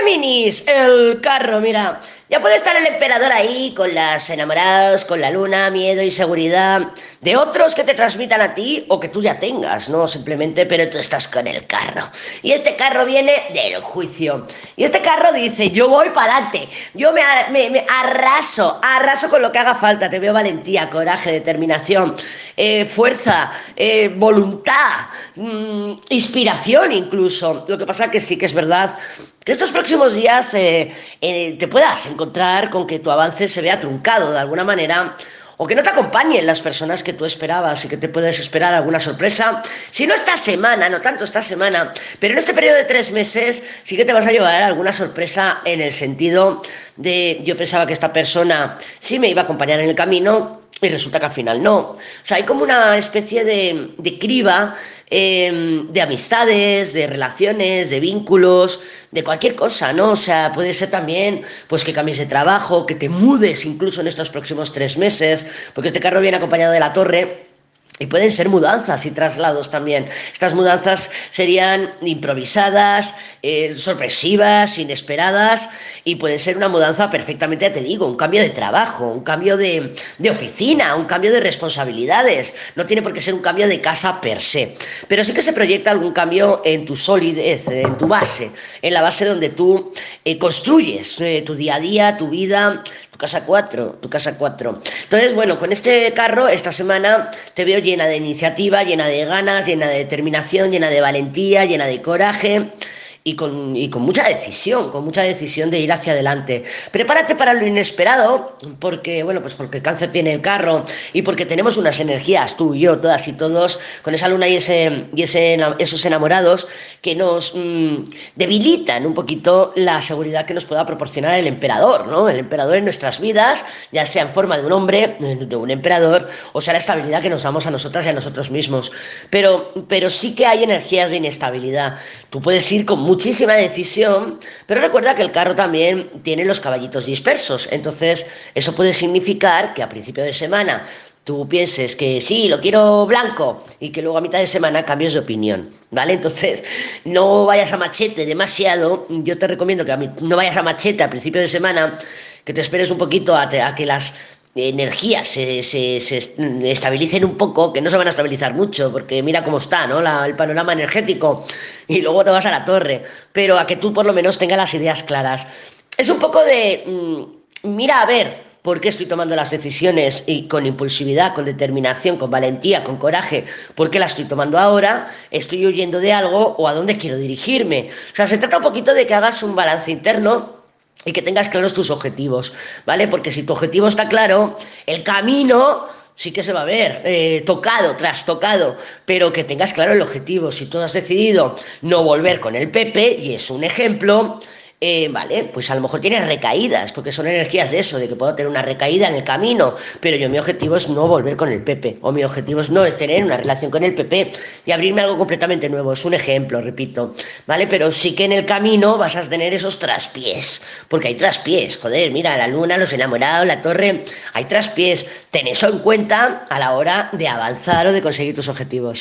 Géminis, el carro, mira. Ya puede estar el emperador ahí con las enamoradas, con la luna, miedo y seguridad de otros que te transmitan a ti o que tú ya tengas, ¿no? Simplemente, pero tú estás con el carro. Y este carro viene del juicio. Y este carro dice, yo voy para adelante, yo me, arraso, arraso con lo que haga falta. Te veo valentía, coraje, determinación, eh, fuerza, eh, voluntad, mm, inspiración incluso. Lo que pasa que sí que es verdad que estos próximos días eh, te puedas encontrar con que tu avance se vea truncado de alguna manera o que no te acompañen las personas que tú esperabas y que te puedes esperar alguna sorpresa. Si no esta semana, no tanto esta semana, pero en este periodo de tres meses sí que te vas a llevar alguna sorpresa en el sentido de yo pensaba que esta persona sí me iba a acompañar en el camino, y resulta que al final no. O sea, hay como una especie de, de criba em, de amistades, de relaciones, de vínculos, de cualquier cosa, ¿no? O sea, puede ser también pues que cambies de trabajo, que te mudes incluso en estos próximos tres meses, porque este carro viene acompañado de la torre y pueden ser mudanzas y traslados también. Estas mudanzas serían improvisadas, eh, sorpresivas, inesperadas, y pueden ser una mudanza perfectamente, te digo, un cambio de trabajo, un cambio de, de, oficina, un cambio de responsabilidades. No tiene por qué ser un cambio de casa per se. Pero sí que se proyecta algún cambio en tu solidez, en tu base, en la base donde tú eh, construyes eh, tu día a día, tu vida, tu casa 4, tu casa 4. Entonces, bueno, con este carro, esta semana te veo llena de iniciativa, llena de ganas, llena de determinación, llena de valentía, llena de coraje y con, y con mucha decisión, con mucha decisión de ir hacia adelante. Prepárate para lo inesperado, porque, bueno, pues porque cáncer tiene el carro y porque tenemos unas energías, tú y yo, todas y todos, con esa luna y, ese, y ese, esos enamorados que nos mm, debilitan un poquito la seguridad que nos pueda proporcionar el emperador, ¿no? El emperador en nuestras vidas, ya sea en forma de un hombre, de un emperador, o sea, la estabilidad que nos damos a nosotras y a nosotros mismos. Pero, pero sí que hay energías de inestabilidad. Tú puedes ir con muchísima decisión, pero recuerda que el carro también tiene los caballitos dispersos, entonces eso puede significar que a principio de semana tú pienses que sí, lo quiero blanco y que luego a mitad de semana cambies de opinión, ¿vale? Entonces, no vayas a machete demasiado, yo te recomiendo que no vayas a machete a principio de semana, que te esperes un poquito a que las energías se, se, se, estabilicen un poco, que no se van a estabilizar mucho, porque mira cómo está, ¿no? La, el panorama energético, y luego te vas a la torre, pero a que tú por lo menos tengas las ideas claras. Es un poco de, mmm, mira a ver por qué estoy tomando las decisiones y con impulsividad, con determinación, con valentía, con coraje, por qué las estoy tomando ahora, estoy huyendo de algo o a dónde quiero dirigirme. O sea, se trata un poquito de que hagas un balance interno y que tengas claros tus objetivos, ¿vale? Porque si tu objetivo está claro, el camino sí que se va a ver eh, tocado, trastocado, pero que tengas claro el objetivo. Si tú has decidido no volver con el PP, y es un ejemplo, eh, vale, pues a lo mejor tienes recaídas, porque son energías de eso, de que puedo tener una recaída en el camino, pero yo mi objetivo es no volver con el Pepe, o mi objetivo es no tener una relación con el Pepe y abrirme algo completamente nuevo, es un ejemplo, repito, ¿vale? Pero sí que en el camino vas a tener esos traspiés, porque hay traspiés, joder, mira, la luna, los enamorados, la torre, hay traspiés, ten eso en cuenta a la hora de avanzar o de conseguir tus objetivos.